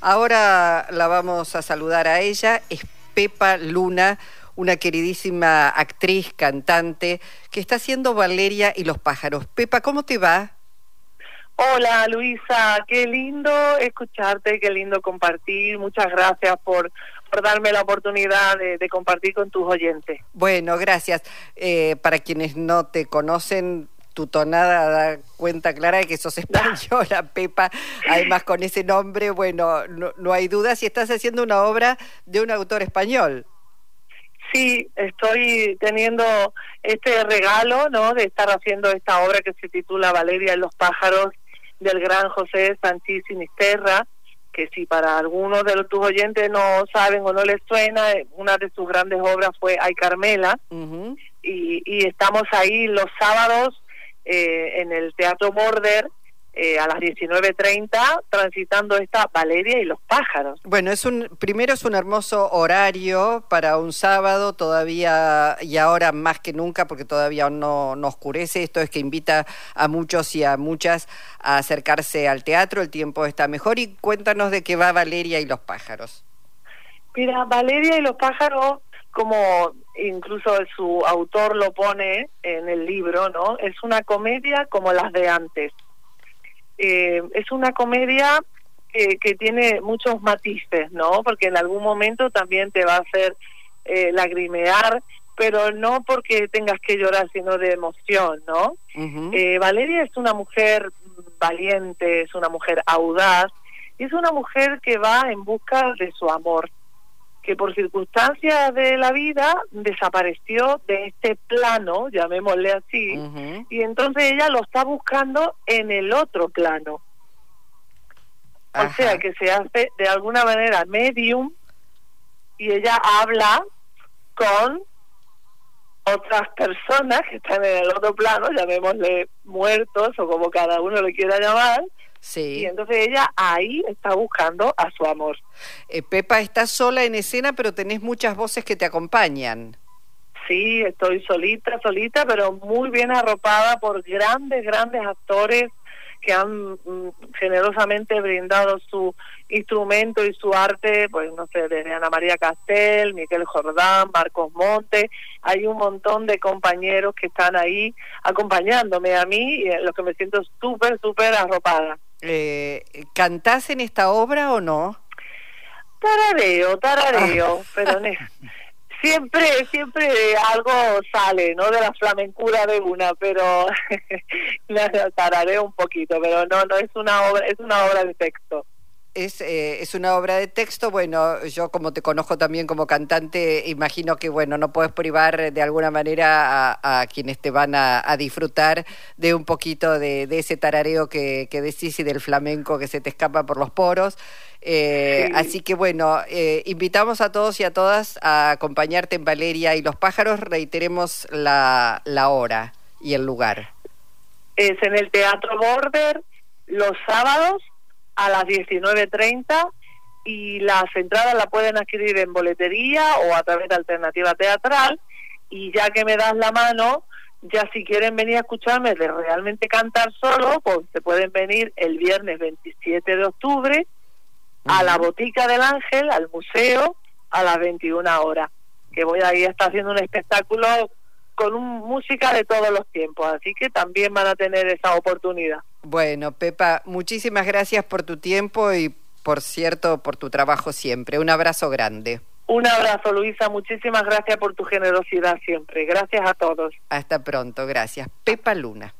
Ahora la vamos a saludar a ella, es Pepa Luna, una queridísima actriz, cantante, que está haciendo Valeria y los pájaros. Pepa, ¿cómo te va? Hola Luisa, qué lindo escucharte, qué lindo compartir. Muchas gracias por, por darme la oportunidad de, compartir con tus oyentes. Bueno, gracias. Eh, para quienes no te conocen, tu tonada da cuenta clara de que sos española, Pepa. Además, con ese nombre, bueno, no, no hay duda si estás haciendo una obra de un autor español. Sí, estoy teniendo este regalo, ¿no? De estar haciendo esta obra que se titula Valeria y los pájaros del gran José Sánchez Sinisterra, que si para algunos de tus oyentes no saben o no les suena, una de sus grandes obras fue Ay Carmela, y, y estamos ahí los sábados eh, en el Teatro Border eh, a las 19.30 transitando esta Valeria y los pájaros. Bueno, es un primero es un hermoso horario para un sábado todavía y ahora más que nunca porque todavía no, no oscurece. Esto es que invita a muchos y a muchas a acercarse al teatro. El tiempo está mejor y cuéntanos de qué va Valeria y los pájaros. Mira, Valeria y los pájaros como incluso su autor lo pone en el libro, ¿no? Es una comedia como las de antes. Eh, es una comedia que tiene muchos matices, ¿no? Porque en algún momento también te va a hacer eh, lagrimear, pero no porque tengas que llorar, sino de emoción, ¿no? eh, Valeria es una mujer valiente, es una mujer audaz, y es una mujer que va en busca de su amor que por circunstancias de la vida desapareció de este plano, llamémosle así, y entonces ella lo está buscando en el otro plano. O sea que se hace de alguna manera medium y ella habla con otras personas que están en el otro plano, llamémosle muertos o como cada uno le quiera llamar, Sí. Y entonces ella ahí está buscando a su amor. Eh, Pepa, estás sola en escena, pero tenés muchas voces que te acompañan. Sí, estoy solita, solita, pero muy bien arropada por grandes, grandes actores que han mm, generosamente brindado su instrumento y su arte, pues no sé, desde Ana María Castel, Miguel Jordán, Marcos Monte, hay un montón de compañeros que están ahí acompañándome a mí, y en lo que me siento súper, súper arropada. Eh, ¿Cantás en esta obra o no? Tarareo, tarareo, ah. pero siempre, siempre algo sale, ¿no? De la flamencura de una, pero tarareo un poquito, pero no, no es una obra, es una obra de texto. Es, eh, es una obra de texto, bueno, yo como te conozco también como cantante, imagino que, bueno, no puedes privar de alguna manera a, quienes te van a, disfrutar de un poquito de, ese tarareo que, que, decís y del flamenco que se te escapa por los poros. Eh, así que, bueno, eh, invitamos a todos y a todas a acompañarte en Valeria y los pájaros. Reiteremos la, la hora y el lugar. Es en el Teatro Border los sábados a las 19.30 y las entradas la pueden adquirir en boletería o a través de Alternativa Teatral. Y ya que me das la mano, ya si quieren venir a escucharme de realmente cantar solo, pues se pueden venir el viernes 27 de octubre a la Botica del Ángel, al museo, a las 21 horas, que voy a ir a estar haciendo un espectáculo con música de todos los tiempos, así que también van a tener esa oportunidad. Bueno, Pepa, muchísimas gracias por tu tiempo y, por cierto, por tu trabajo siempre. Un abrazo grande. Un abrazo, Luisa. Muchísimas gracias por tu generosidad siempre. Gracias a todos. Hasta pronto. Gracias. Pepa Luna.